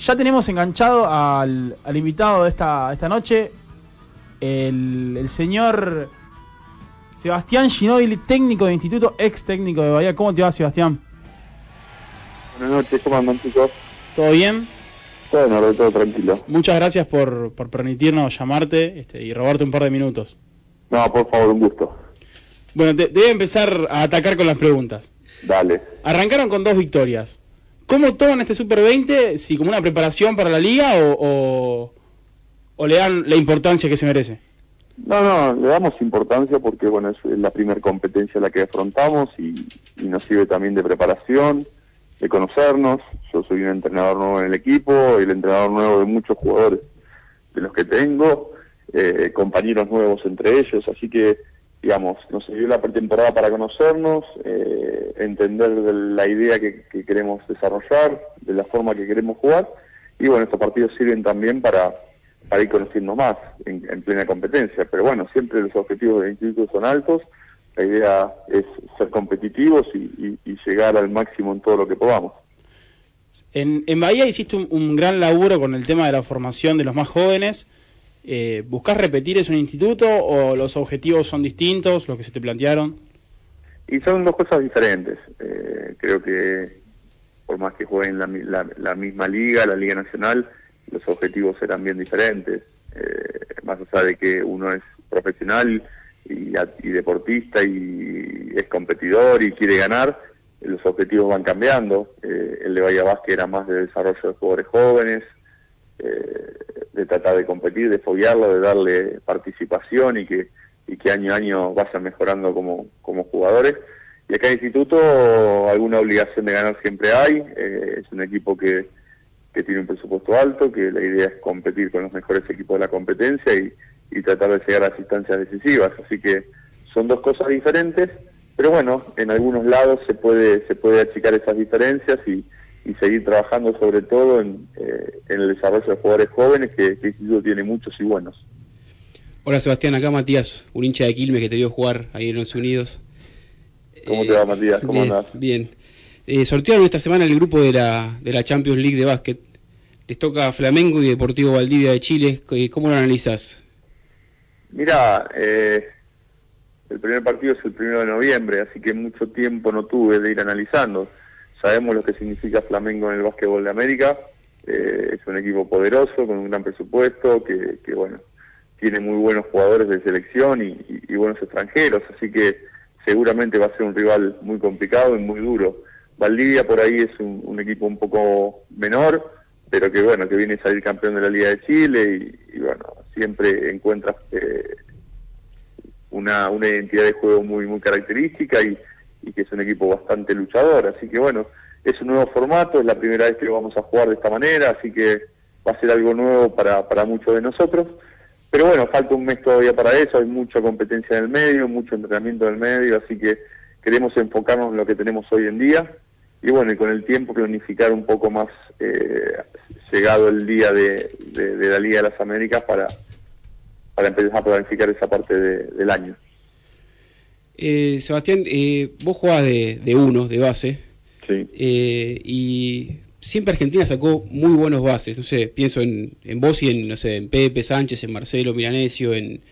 Ya tenemos enganchado al, al invitado de esta, esta noche, el, el señor Sebastián Ginóbili, técnico de instituto, ex técnico de Bahía. ¿Cómo te va, Sebastián? Buenas noches, ¿cómo andan chicos? ¿Todo bien? Todo en orden, todo tranquilo. Muchas gracias por, por permitirnos llamarte este, y robarte un par de minutos. No, por favor, un gusto. Bueno, te, te voy a empezar a atacar con las preguntas. Dale. Arrancaron con dos victorias. ¿Cómo toman este Super 20? ¿Si como una preparación para la liga o, o, le dan la importancia que se merece? No, no, le damos importancia porque, bueno, es la primera competencia la que afrontamos y, y nos sirve también de preparación, de conocernos. Yo soy un entrenador nuevo en el equipo, el entrenador nuevo de muchos jugadores de los que tengo, eh, compañeros nuevos entre ellos, así que, digamos, nos sirvió la pretemporada para conocernos, eh, entender de la idea que, que queremos desarrollar, de la forma que queremos jugar, y bueno, estos partidos sirven también para para ir conociendo más en, en, plena competencia. Pero bueno, siempre los objetivos del instituto son altos, la idea es ser competitivos y llegar al máximo en todo lo que podamos. En, en Bahía hiciste un, un, gran laburo con el tema de la formación de los más jóvenes. Eh, ¿Buscás repetir en el instituto o los objetivos son distintos, los que se te plantearon? Y son dos cosas diferentes. Eh, creo que por más que jueguen la, la, la misma liga, la Liga Nacional, los objetivos serán bien diferentes, eh, más allá de que uno es profesional y, deportista y es competidor y quiere ganar, los objetivos van cambiando. Eh, el de Bahía era más de desarrollo de jugadores jóvenes, eh, de tratar de competir, de foguearlo, de darle participación y que, y que año a año vayan mejorando como, como jugadores. Y acá en el instituto alguna obligación de ganar siempre hay, eh, es un equipo que que tiene un presupuesto alto, que la idea es competir con los mejores equipos de la competencia y, y tratar de llegar a las instancias decisivas. Así que son dos cosas diferentes, pero bueno, en algunos lados se puede, se puede achicar esas diferencias y, y seguir trabajando sobre todo en, eh, en, el desarrollo de jugadores jóvenes, que este instituto tiene muchos y buenos. Hola Sebastián, acá Matías, un hincha de Quilmes que te dio jugar ahí en los Unidos. ¿Cómo eh, te va Matías? ¿Cómo bien, andás? Bien. Eh, sortearon esta semana el grupo de la, de la Champions League de básquet. Les toca Flamengo y Deportivo Valdivia de Chile. ¿Cómo lo analizas? Mira, eh, el primer partido es el primero de noviembre, así que mucho tiempo no tuve de ir analizando. Sabemos lo que significa Flamengo en el básquetbol de América. Eh, es un equipo poderoso, con un gran presupuesto, que, que bueno, tiene muy buenos jugadores de selección y, buenos extranjeros, así que seguramente va a ser un rival muy complicado y muy duro. Valdivia por ahí es un, equipo un poco menor, pero que bueno, que viene a salir campeón de la Liga de Chile y, bueno, siempre encuentras eh, una, una identidad de juego muy, muy característica y, y, que es un equipo bastante luchador. Así que bueno, es un nuevo formato, es la primera vez que vamos a jugar de esta manera, así que va a ser algo nuevo para, para muchos de nosotros. Pero bueno, falta un mes todavía para eso, hay mucha competencia en el medio, mucho entrenamiento en el medio, así que queremos enfocarnos en lo que tenemos hoy en día y bueno, y con el tiempo planificar un poco más eh, llegado el día de, la Liga de las Américas para, para empezar a planificar esa parte de, del año. Eh, Sebastián, eh, vos jugás de, de uno, de base, sí. Eh, y siempre Argentina sacó muy buenos bases, no sé, pienso en, en vos y en, no sé, en Pepe Sánchez, en Marcelo Milanesio, en,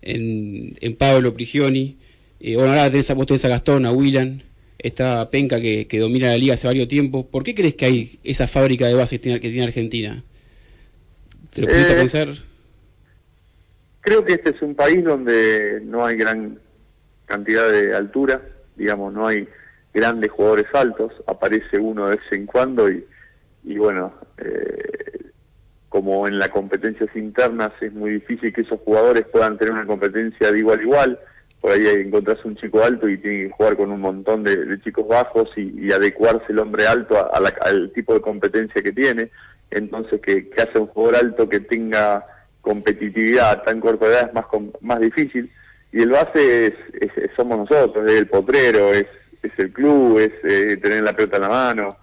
en, en Pablo Prigioni, eh, bueno, ahora tenés, vos tenés a Gastón, a Willan, esta penca que, que, domina la liga hace varios tiempos. ¿Por qué crees que hay esa fábrica de bases que tiene, que tiene Argentina? ¿Te lo pudiste eh, pensar? Creo que este es un país donde no hay gran cantidad de altura, digamos, no hay grandes jugadores altos, aparece uno de vez en cuando y, y bueno, eh, como en las competencias internas es muy difícil que esos jugadores puedan tener una competencia de igual a igual, por ahí encontrás un chico alto y tiene que jugar con un montón de, chicos bajos y, adecuarse el hombre alto a, la, al tipo de competencia que tiene. Entonces, que, que haya un jugador alto que tenga competitividad tan edad es más, más difícil. Y el base es, es, somos nosotros, es el potrero, es, es el club, es eh, tener la pelota en la mano.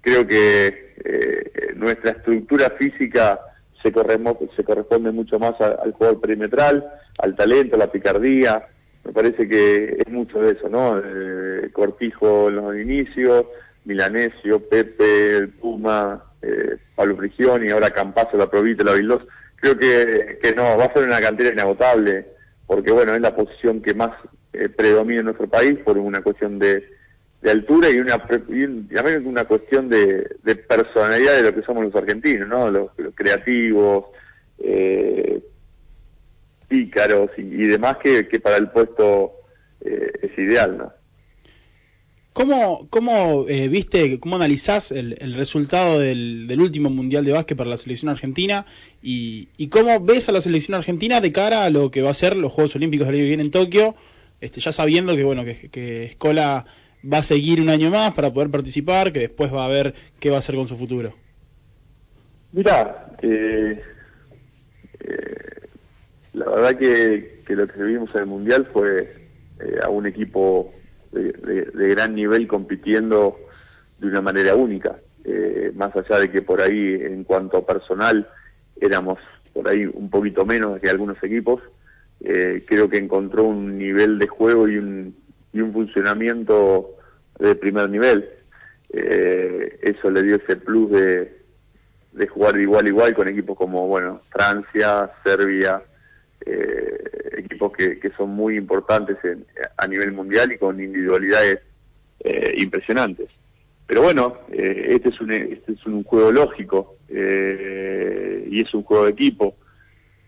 Creo que eh, nuestra estructura física se se corresponde mucho más al jugador perimetral, al talento, a la picardía, me parece que es mucho de eso, ¿no? Eh, Cortijo en los inicios, Milanesio, Pepe, el Puma, eh, Pablo Prigioni, ahora Campazo, la Provita, la Vildos, creo que, que no, va a ser una cantera inagotable, porque bueno, es la posición que más eh, predomina en nuestro país por una cuestión de, altura y una y una cuestión de, de, personalidad de lo que somos los argentinos, ¿no? Los, creativos, eh, pícaros y, demás que, que, para el puesto eh, es ideal, ¿no? ¿Cómo, cómo eh, viste, cómo analizás el, el resultado del, del, último Mundial de Básquet para la selección argentina y, y, cómo ves a la selección argentina de cara a lo que va a ser los Juegos Olímpicos del año que viene en Tokio, este, ya sabiendo que bueno que, que Escola va a seguir un año más para poder participar, que después va a ver qué va a hacer con su futuro? Mira, eh, eh, la verdad que, que, lo que vimos en el Mundial fue eh, a un equipo de, gran nivel compitiendo de una manera única. Eh, más allá de que por ahí, en cuanto a personal, éramos por ahí un poquito menos que algunos equipos, eh, creo que encontró un nivel de juego y un, y un funcionamiento de primer nivel. Eh, eso le dio ese plus de, de jugar de igual a igual con equipos como bueno Francia, Serbia, eh, equipos que, que, son muy importantes en, a nivel mundial y con individualidades eh, impresionantes. Pero bueno, eh, este, es un, este es un juego lógico eh, y es un juego de equipo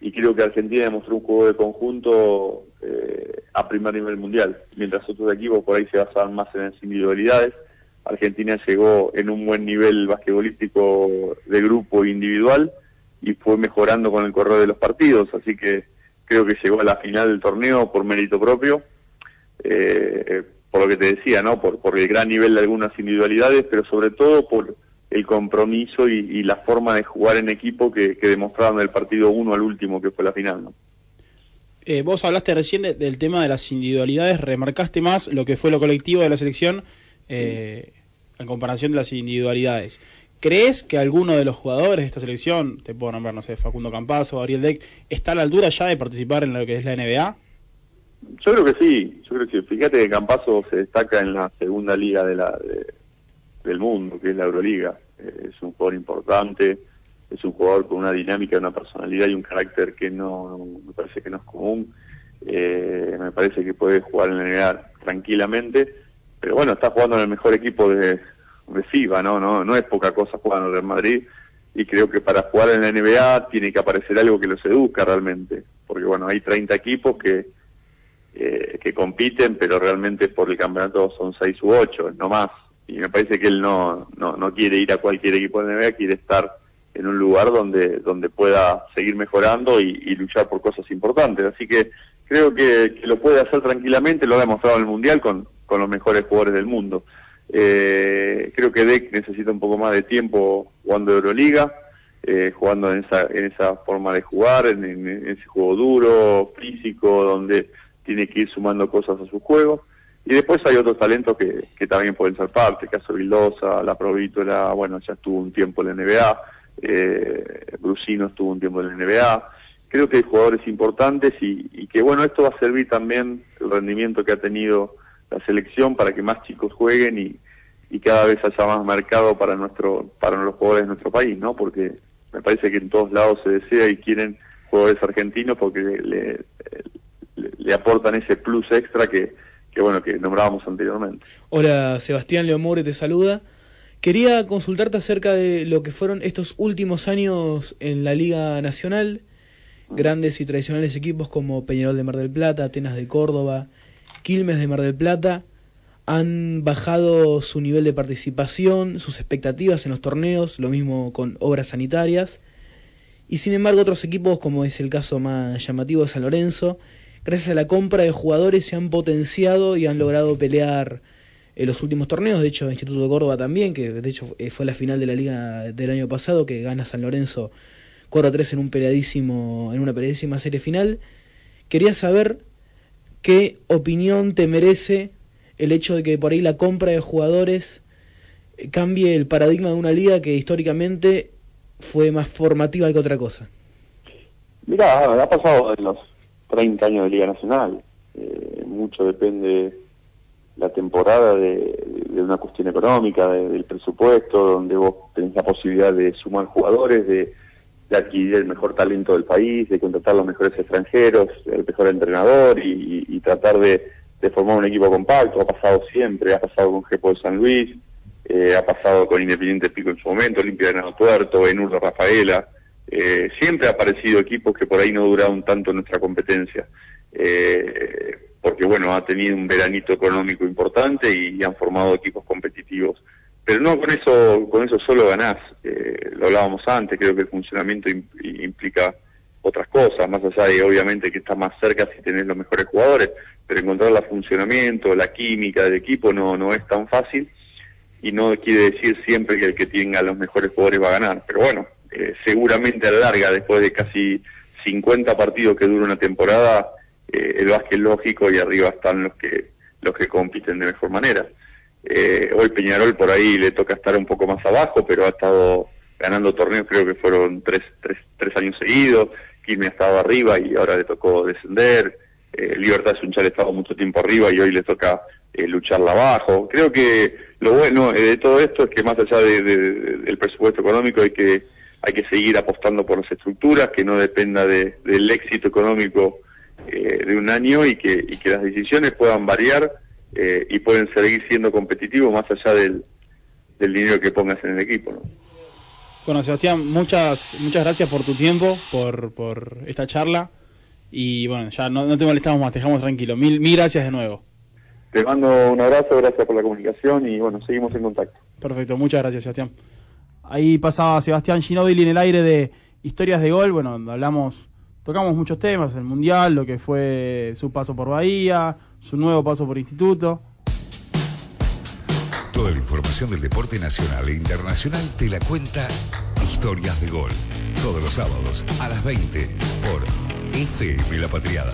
y creo que Argentina demostró un juego de conjunto eh, a primer nivel mundial, mientras otros equipos por ahí se basaban más en las individualidades. Argentina llegó en un buen nivel basquetbolístico de grupo individual y fue mejorando con el correr de los partidos, así que creo que llegó a la final del torneo por mérito propio, eh, por lo que te decía, ¿no? Por, por el gran nivel de algunas individualidades, pero sobre todo por el compromiso y, la forma de jugar en equipo que, que demostraron del partido uno al último, que fue la final. ¿no? Eh, vos hablaste recién de, del tema de las individualidades, remarcaste más lo que fue lo colectivo de la selección eh, en comparación de las individualidades. ¿Crees que alguno de los jugadores de esta selección, te puedo nombrar, no sé, Facundo Campazo, Ariel Deck, está a la altura ya de participar en lo que es la NBA? Yo creo que sí, yo creo que sí. Fíjate que Campazo se destaca en la segunda liga de la, de, del mundo, que es la Euroliga. Eh, es un jugador importante, es un jugador con una dinámica, una personalidad y un carácter que no, me parece que no es común. Eh, me parece que puede jugar en la NBA tranquilamente, pero bueno, está jugando en el mejor equipo de, de FIBA, ¿no? ¿no? No es poca cosa jugar en el Real Madrid y creo que para jugar en la NBA tiene que aparecer algo que lo seduzca realmente, porque bueno, hay 30 equipos que eh, que compiten, pero realmente por el campeonato son 6 u 8, no más y me parece que él no, no, no quiere ir a cualquier equipo de NBA, quiere estar en un lugar donde, donde pueda seguir mejorando y, y luchar por cosas importantes. Así que creo que, que, lo puede hacer tranquilamente, lo ha demostrado en el Mundial con, con los mejores jugadores del mundo. Eh, creo que Deck necesita un poco más de tiempo jugando Euroliga, eh, jugando en esa, en esa forma de jugar, en, en ese juego duro, físico, donde tiene que ir sumando cosas a su juego. Y después hay otros talentos que, que también pueden ser parte, caso Vildosa, La Provítola, bueno, ya estuvo un tiempo en la NBA, eh, Brusino estuvo un tiempo en la NBA. Creo que hay jugadores importantes y, y que, bueno, esto va a servir también el rendimiento que ha tenido la selección para que más chicos jueguen y, y cada vez haya más mercado para nuestro para los jugadores de nuestro país, ¿no? Porque me parece que en todos lados se desea y quieren jugadores argentinos porque le, le, aportan ese plus extra que que bueno, que nombrábamos anteriormente. Hola, Sebastián Leomore te saluda. Quería consultarte acerca de lo que fueron estos últimos años en la Liga Nacional. Grandes y tradicionales equipos como Peñarol de Mar del Plata, Atenas de Córdoba, Quilmes de Mar del Plata han bajado su nivel de participación, sus expectativas en los torneos, lo mismo con obras sanitarias. Y sin embargo otros equipos, como es el caso más llamativo de San Lorenzo, gracias a la compra de jugadores se han potenciado y han logrado pelear en los últimos torneos, de hecho Instituto de Córdoba también, que de hecho eh, fue la final de la liga del año pasado, que gana San Lorenzo 4-3 en un peleadísimo, en una peleadísima serie final. Quería saber qué opinión te merece el hecho de que por ahí la compra de jugadores eh, cambie el paradigma de una liga que históricamente fue más formativa que otra cosa. Mira, ha pasado en los 30 años de Liga Nacional. Eh, mucho depende la temporada de, una cuestión económica, del presupuesto, donde vos tenés la posibilidad de sumar jugadores, de, adquirir el mejor talento del país, de contratar los mejores extranjeros, el mejor entrenador y, tratar de, formar un equipo compacto. Ha pasado siempre, ha pasado con Jepo de San Luis, eh, ha pasado con Independiente Pico en su momento, Olimpia de Nano Tuerto, Enurdo Rafaela. Eh, siempre ha aparecido equipos que por ahí no duraron tanto en nuestra competencia. Eh, porque bueno, ha tenido un veranito económico importante y, han formado equipos competitivos. Pero no con eso, con eso solo ganás. Eh, lo hablábamos antes, creo que el funcionamiento implica otras cosas, más allá de obviamente que estás más cerca si tenés los mejores jugadores, pero encontrar el funcionamiento, la química del equipo no, no es tan fácil y no quiere decir siempre que el que tenga los mejores jugadores va a ganar. Pero bueno, eh, seguramente a la larga, después de casi 50 partidos que dura una temporada, eh, el básquet lógico y arriba están los que los que compiten de mejor manera. Eh, hoy Peñarol por ahí le toca estar un poco más abajo, pero ha estado ganando torneos, creo que fueron tres, tres, tres años seguidos. Quilmes ha estado arriba y ahora le tocó descender. Eh, Libertad Sunchal ha estado mucho tiempo arriba y hoy le toca eh, lucharla abajo. Creo que lo bueno de todo esto es que más allá de, del presupuesto económico hay que hay que seguir apostando por las estructuras, que no dependa del éxito económico eh, de un año y que, y que las decisiones puedan variar eh, y pueden seguir siendo competitivos más allá del, del dinero que pongas en el equipo. ¿no? Bueno, Sebastián, muchas muchas gracias por tu tiempo, por, por esta charla. Y bueno, ya no, no te molestamos más, te dejamos tranquilo. Mil, mil gracias de nuevo. Te mando un abrazo, gracias por la comunicación y bueno, seguimos en contacto. Perfecto, muchas gracias, Sebastián. Ahí pasaba Sebastián Ginóbili en el aire de Historias de Gol. Bueno, hablamos tocamos muchos temas, el Mundial, lo que fue su paso por Bahía, su nuevo paso por Instituto. Toda la información del deporte nacional e internacional te la cuenta Historias de Gol. Todos los sábados a las 20 por FM La Patriada.